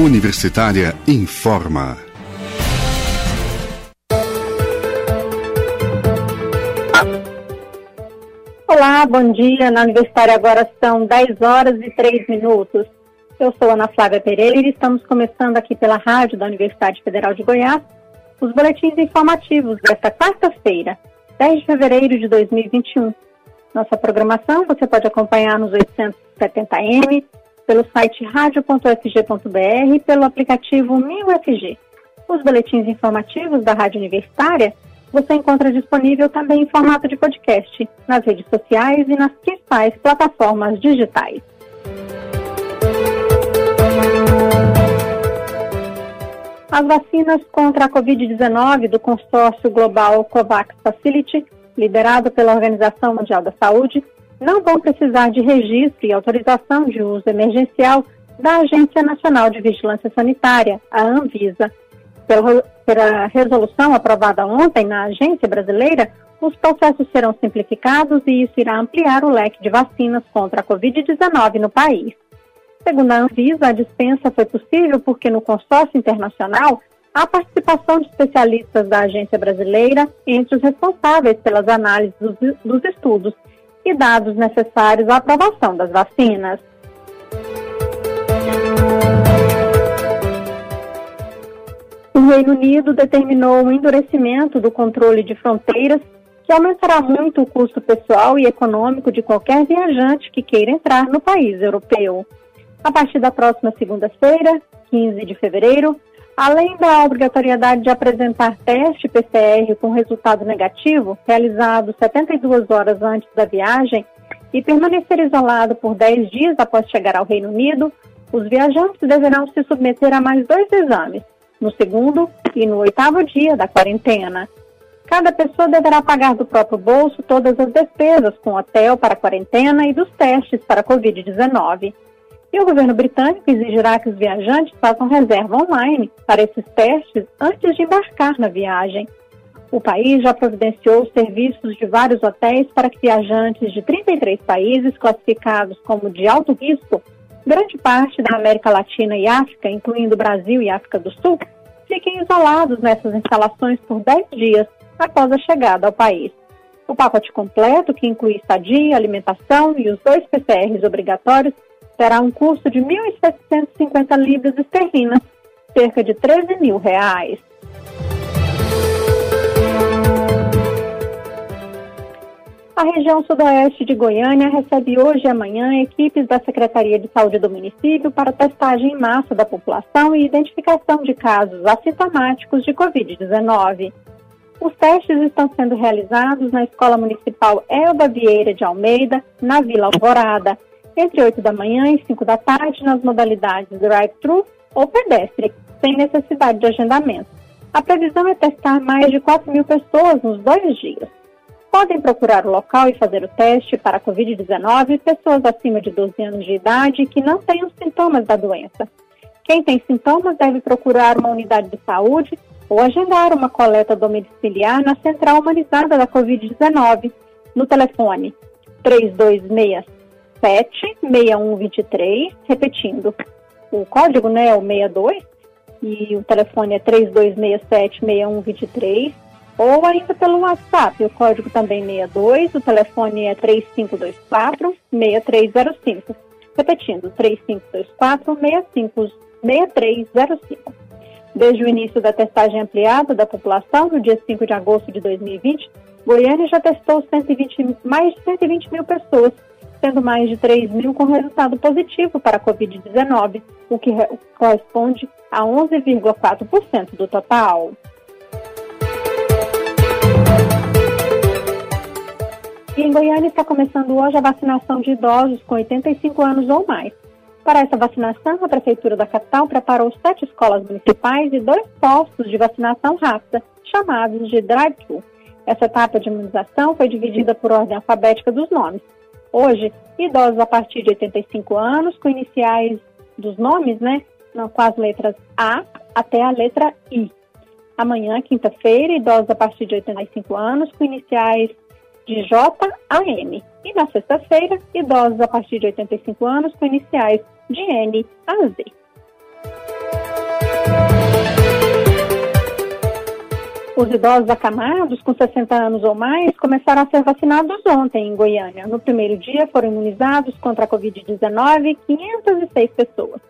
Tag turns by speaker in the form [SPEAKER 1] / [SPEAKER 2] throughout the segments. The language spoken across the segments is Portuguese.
[SPEAKER 1] Universitária informa.
[SPEAKER 2] Olá, bom dia. Na Universitária agora são 10 horas e 3 minutos. Eu sou Ana Flávia Pereira e estamos começando aqui pela rádio da Universidade Federal de Goiás os boletins informativos desta quarta-feira, 10 de fevereiro de 2021. Nossa programação você pode acompanhar nos 870M, pelo site radio.fg.br e pelo aplicativo MinUFG. Os boletins informativos da Rádio Universitária você encontra disponível também em formato de podcast nas redes sociais e nas principais plataformas digitais. As vacinas contra a Covid-19 do consórcio global COVAX Facility, liderado pela Organização Mundial da Saúde, não vão precisar de registro e autorização de uso emergencial da Agência Nacional de Vigilância Sanitária, a Anvisa. Pela, resolução aprovada ontem na agência brasileira, os processos serão simplificados e isso irá ampliar o leque de vacinas contra a Covid-19 no país. Segundo a Anvisa, a dispensa foi possível porque no consórcio internacional há participação de especialistas da agência brasileira entre os responsáveis pelas análises dos estudos e dados necessários à aprovação das vacinas. O Reino Unido determinou o endurecimento do controle de fronteiras, que aumentará muito o custo pessoal e econômico de qualquer viajante que queira entrar no país europeu. A partir da próxima segunda-feira, 15 de fevereiro, Além da obrigatoriedade de apresentar teste PCR com resultado negativo, realizado 72 horas antes da viagem, e permanecer isolado por 10 dias após chegar ao Reino Unido, os viajantes deverão se submeter a mais dois exames, no segundo e no oitavo dia da quarentena. Cada pessoa deverá pagar do próprio bolso todas as despesas com hotel para quarentena e dos testes para a Covid-19. E o governo britânico exigirá que os viajantes façam reserva online para esses testes antes de embarcar na viagem. O país já providenciou serviços de vários hotéis para que viajantes de 33 países classificados como de alto risco, grande parte da América Latina e África, incluindo Brasil e África do Sul, fiquem isolados nessas instalações por 10 dias após a chegada ao país. O pacote completo, que inclui estadia, alimentação e os dois PCRs obrigatórios, terá um custo de 1.750 libras esterlinas, cerca de 13 mil reais. A região sudoeste de Goiânia recebe hoje e amanhã equipes da Secretaria de Saúde do município para testagem em massa da população e identificação de casos assintomáticos de Covid-19. Os testes estão sendo realizados na Escola Municipal Elba Vieira de Almeida, na Vila Alvorada, entre 8 da manhã e 5 da tarde nas modalidades drive-thru ou pedestre, sem necessidade de agendamento. A previsão é testar mais de 4 mil pessoas nos dois dias. Podem procurar o local e fazer o teste para a Covid-19 pessoas acima de 12 anos de idade que não tenham sintomas da doença. Quem tem sintomas deve procurar uma unidade de saúde ou agendar uma coleta domiciliar na Central Humanizada da Covid-19, no telefone 3267 6123, repetindo, o código né, é o 62 e o telefone é 3267-6123, ou ainda pelo WhatsApp, o código também 62, o telefone é 3524-6305. Repetindo, 3524-6305. Desde o início da testagem ampliada da população, no dia 5 de agosto de 2020, Goiânia já testou 120, mais de 120 mil pessoas sendo mais de 3 mil com resultado positivo para a Covid-19, o que corresponde a 11,4% do total. E em Goiânia está começando hoje a vacinação de idosos com 85 anos ou mais. Para essa vacinação, a Prefeitura da capital preparou sete escolas municipais e dois postos de vacinação rápida, chamados de drive-thru. Essa etapa de imunização foi dividida por ordem alfabética dos nomes. Hoje, idosos a partir de 85 anos, com iniciais dos nomes, né? Com as letras A até a letra I. Amanhã, quinta-feira, idosos a partir de 85 anos, com iniciais de J a M. E na sexta-feira, idosos a partir de 85 anos, com iniciais de N a Z. Os idosos acamados com 60 anos ou mais começaram a ser vacinados ontem em Goiânia. No primeiro dia foram imunizados contra a Covid-19 506 pessoas.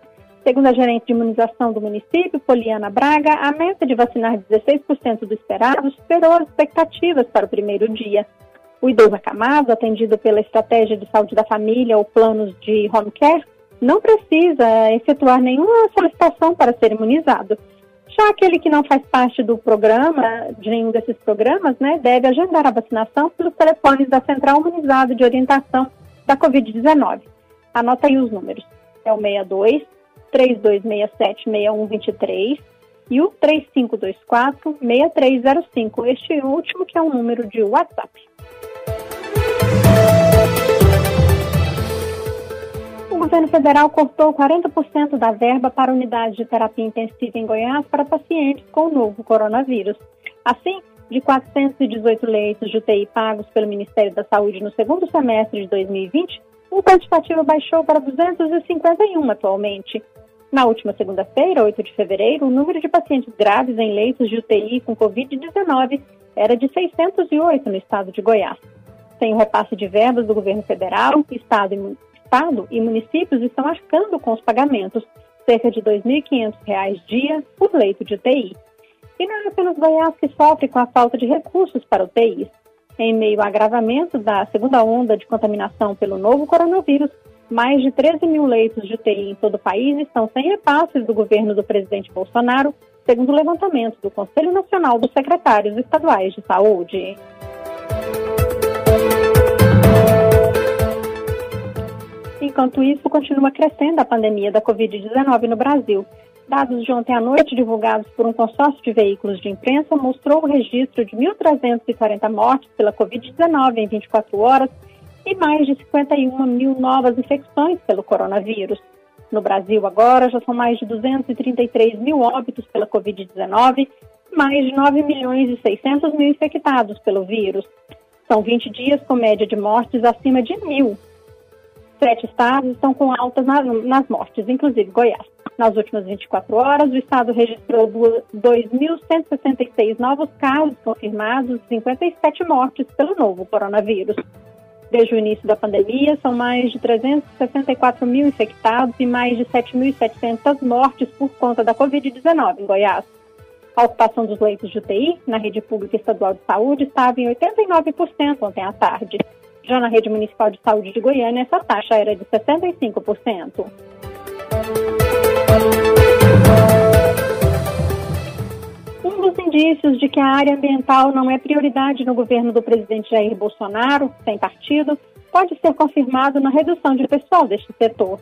[SPEAKER 2] Segundo a gerente de imunização do município, Poliana Braga, a meta de vacinar 16% do esperado superou as expectativas para o primeiro dia. O idoso acamado, atendido pela Estratégia de Saúde da Família ou planos de home care, não precisa efetuar nenhuma solicitação para ser imunizado. Já aquele que não faz parte do programa, de nenhum desses programas, né, deve agendar a vacinação pelos telefones da Central Imunizado de Orientação da Covid-19. Anota aí os números. É o 62 3267 6123 e o 3524 6305. Este último que é um número de WhatsApp. O governo federal cortou 40% da verba para unidades de terapia intensiva em Goiás para pacientes com o novo coronavírus. Assim, de 418 leitos de UTI pagos pelo Ministério da Saúde no segundo semestre de 2020, o quantitativo baixou para 251 atualmente. Na última segunda-feira, 8 de fevereiro, o número de pacientes graves em leitos de UTI com Covid-19 era de 608 no estado de Goiás. Sem o repasse de verbas do governo federal, Estado Estado e municípios estão arcando com os pagamentos, cerca de R$ 2.500 dia por leito de UTI. E não é apenas Goiás que sofre com a falta de recursos para UTIs. Em meio ao agravamento da segunda onda de contaminação pelo novo coronavírus, mais de 13 mil leitos de UTI em todo o país estão sem repasses do governo do presidente Bolsonaro, segundo o levantamento do Conselho Nacional dos Secretários Estaduais de Saúde. Enquanto isso, continua crescendo a pandemia da Covid-19 no Brasil. Dados de ontem à noite, divulgados por um consórcio de veículos de imprensa, mostrou o registro de 1.340 mortes pela Covid-19 em 24 horas e mais de 51 mil novas infecções pelo coronavírus. No Brasil, agora, já são mais de 233 mil óbitos pela Covid-19, mais de 9 milhões e 600 mil infectados pelo vírus. São 20 dias com média de mortes acima de mil Sete estados estão com altas nas, mortes, inclusive Goiás. Nas últimas 24 horas, o estado registrou 2.166 novos casos confirmados e 57 mortes pelo novo coronavírus. Desde o início da pandemia, são mais de 364 mil infectados e mais de 7.700 mortes por conta da Covid-19 em Goiás. A ocupação dos leitos de UTI na rede pública estadual de saúde estava em 89% ontem à tarde. Já na rede municipal de saúde de Goiânia, essa taxa era de 65%. Um dos indícios de que a área ambiental não é prioridade no governo do presidente Jair Bolsonaro, sem partido, pode ser confirmado na redução de pessoal deste setor.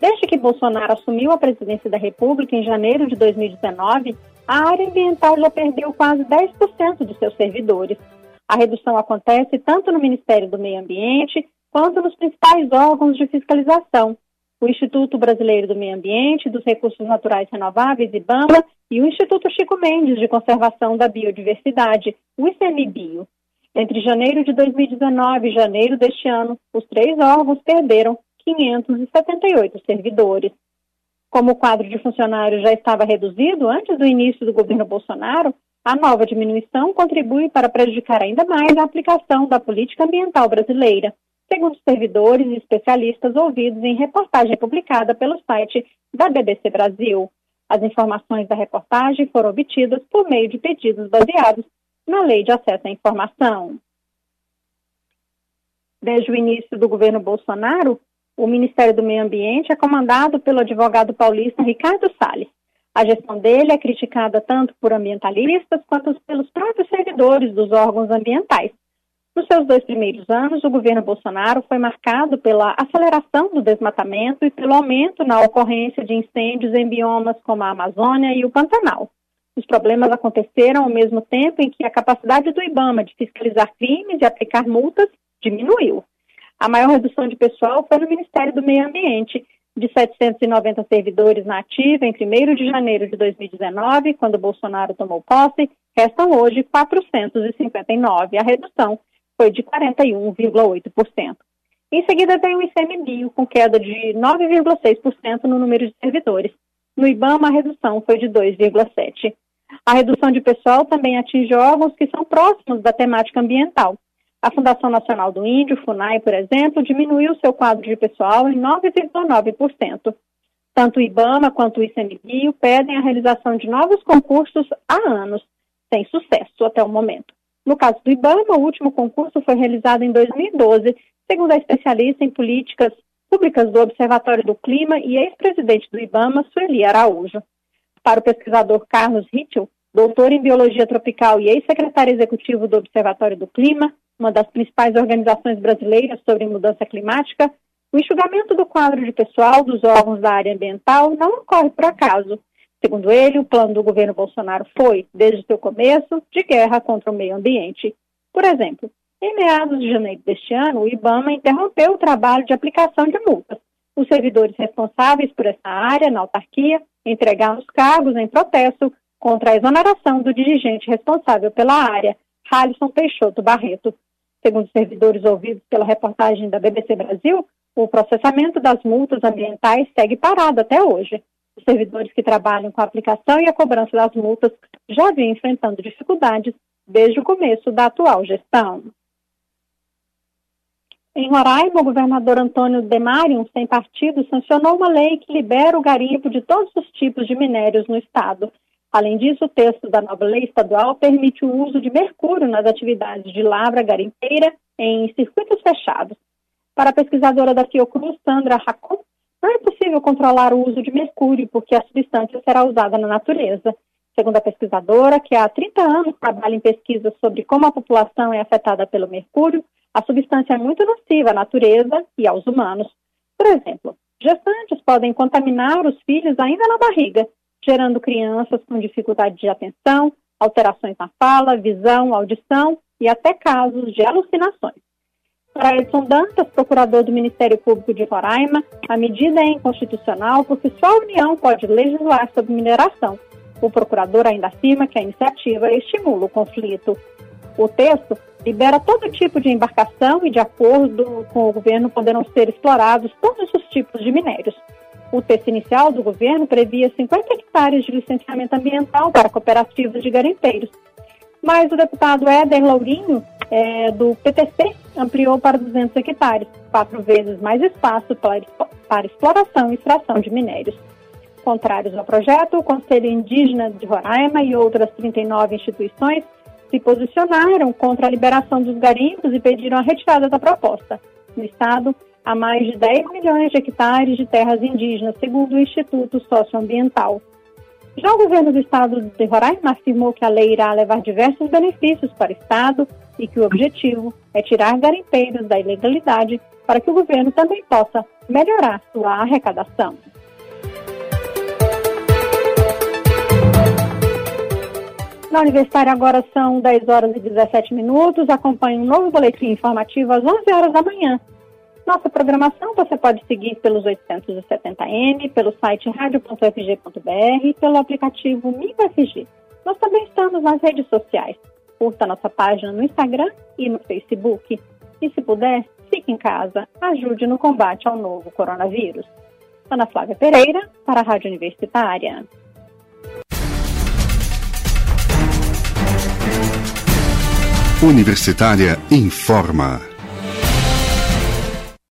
[SPEAKER 2] Desde que Bolsonaro assumiu a presidência da República em janeiro de 2019, a área ambiental já perdeu quase 10% dos seus servidores. A redução acontece tanto no Ministério do Meio Ambiente quanto nos principais órgãos de fiscalização, o Instituto Brasileiro do Meio Ambiente, dos Recursos Naturais Renováveis, IBAMA, e o Instituto Chico Mendes de Conservação da Biodiversidade, o ICMBio. Entre janeiro de 2019 e janeiro deste ano, os três órgãos perderam 578 servidores. Como o quadro de funcionários já estava reduzido antes do início do governo Bolsonaro, a nova diminuição contribui para prejudicar ainda mais a aplicação da política ambiental brasileira, segundo servidores e especialistas ouvidos em reportagem publicada pelo site da BBC Brasil. As informações da reportagem foram obtidas por meio de pedidos baseados na Lei de Acesso à Informação. Desde o início do governo Bolsonaro, o Ministério do Meio Ambiente é comandado pelo advogado paulista Ricardo Salles. A gestão dele é criticada tanto por ambientalistas quanto pelos próprios servidores dos órgãos ambientais. Nos seus dois primeiros anos, o governo Bolsonaro foi marcado pela aceleração do desmatamento e pelo aumento na ocorrência de incêndios em biomas como a Amazônia e o Pantanal. Os problemas aconteceram ao mesmo tempo em que a capacidade do IBAMA de fiscalizar crimes e aplicar multas diminuiu. A maior redução de pessoal foi no Ministério do Meio Ambiente, de 790 servidores na ativa em 1 de janeiro de 2019, quando Bolsonaro tomou posse, restam hoje 459. A redução foi de 41,8%. Em seguida, vem o ICMBio, com queda de 9,6% no número de servidores. No IBAMA, a redução foi de 2,7%. A redução de pessoal também atinge órgãos que são próximos da temática ambiental. A Fundação Nacional do Índio, FUNAI, por exemplo, diminuiu seu quadro de pessoal em 9,9%. Tanto o IBAMA quanto o ICMBio pedem a realização de novos concursos há anos, sem sucesso até o momento. No caso do IBAMA, o último concurso foi realizado em 2012, segundo a especialista em políticas públicas do Observatório do Clima e ex-presidente do IBAMA, Sueli Araújo. Para o pesquisador Carlos Ritchell, doutor em Biologia Tropical e ex-secretário executivo do Observatório do Clima, uma das principais organizações brasileiras sobre mudança climática, o enxugamento do quadro de pessoal dos órgãos da área ambiental não ocorre por acaso. Segundo ele, o plano do governo Bolsonaro foi, desde seu começo, de guerra contra o meio ambiente. Por exemplo, em meados de janeiro deste ano, o IBAMA interrompeu o trabalho de aplicação de multas. Os servidores responsáveis por essa área na autarquia entregaram os cargos em protesto contra a exoneração do dirigente responsável pela área, Halisson Peixoto Barreto. Segundo servidores ouvidos pela reportagem da BBC Brasil, o processamento das multas ambientais segue parado até hoje. Os servidores que trabalham com a aplicação e a cobrança das multas já vêm enfrentando dificuldades desde o começo da atual gestão. Em Roraima, o governador Antônio Demarium, sem partido, sancionou uma lei que libera o garimpo de todos os tipos de minérios no estado. Além disso, o texto da nova lei estadual permite o uso de mercúrio nas atividades de lavra garimpeira em circuitos fechados. Para a pesquisadora da Fiocruz, Sandra Racon, não é possível controlar o uso de mercúrio, porque a substância será usada na natureza. Segundo a pesquisadora, que há 30 anos trabalha em pesquisas sobre como a população é afetada pelo mercúrio, a substância é muito nociva à natureza e aos humanos. Por exemplo, gestantes podem contaminar os filhos ainda na barriga, gerando crianças com dificuldade de atenção, alterações na fala, visão, audição e até casos de alucinações. Para Edson Dantas, procurador do Ministério Público de Roraima, a medida é inconstitucional porque só a União pode legislar sobre mineração. O procurador ainda afirma que a iniciativa estimula o conflito. O texto libera todo tipo de embarcação e, de acordo com o governo, poderão ser explorados todos os tipos de minérios. O texto inicial do governo previa 50 hectares de licenciamento ambiental para cooperativas de garimpeiros. Mas o deputado Éder Lourinho, é, do PTC, ampliou para 200 hectares, quatro vezes mais espaço para, para exploração e extração de minérios. Contrários ao projeto, o Conselho Indígena de Roraima e outras 39 instituições se posicionaram contra a liberação dos garimpos e pediram a retirada da proposta. No estado, há mais de 10 milhões de hectares de terras indígenas, segundo o Instituto Socioambiental. Já o governo do estado de Roraima afirmou que a lei irá levar diversos benefícios para o estado e que o objetivo é tirar garimpeiros da ilegalidade para que o governo também possa melhorar sua arrecadação. Na Universitária agora são 10 horas e 17 minutos. Acompanhe um novo boletim informativo às 11 horas da manhã. Nossa programação você pode seguir pelos 870M, pelo site radio.fg.br e pelo aplicativo MigoFG. Nós também estamos nas redes sociais. Curta nossa página no Instagram e no Facebook. E se puder, fique em casa. Ajude no combate ao novo coronavírus. Ana Flávia Pereira, para a Rádio Universitária.
[SPEAKER 1] Universitária informa.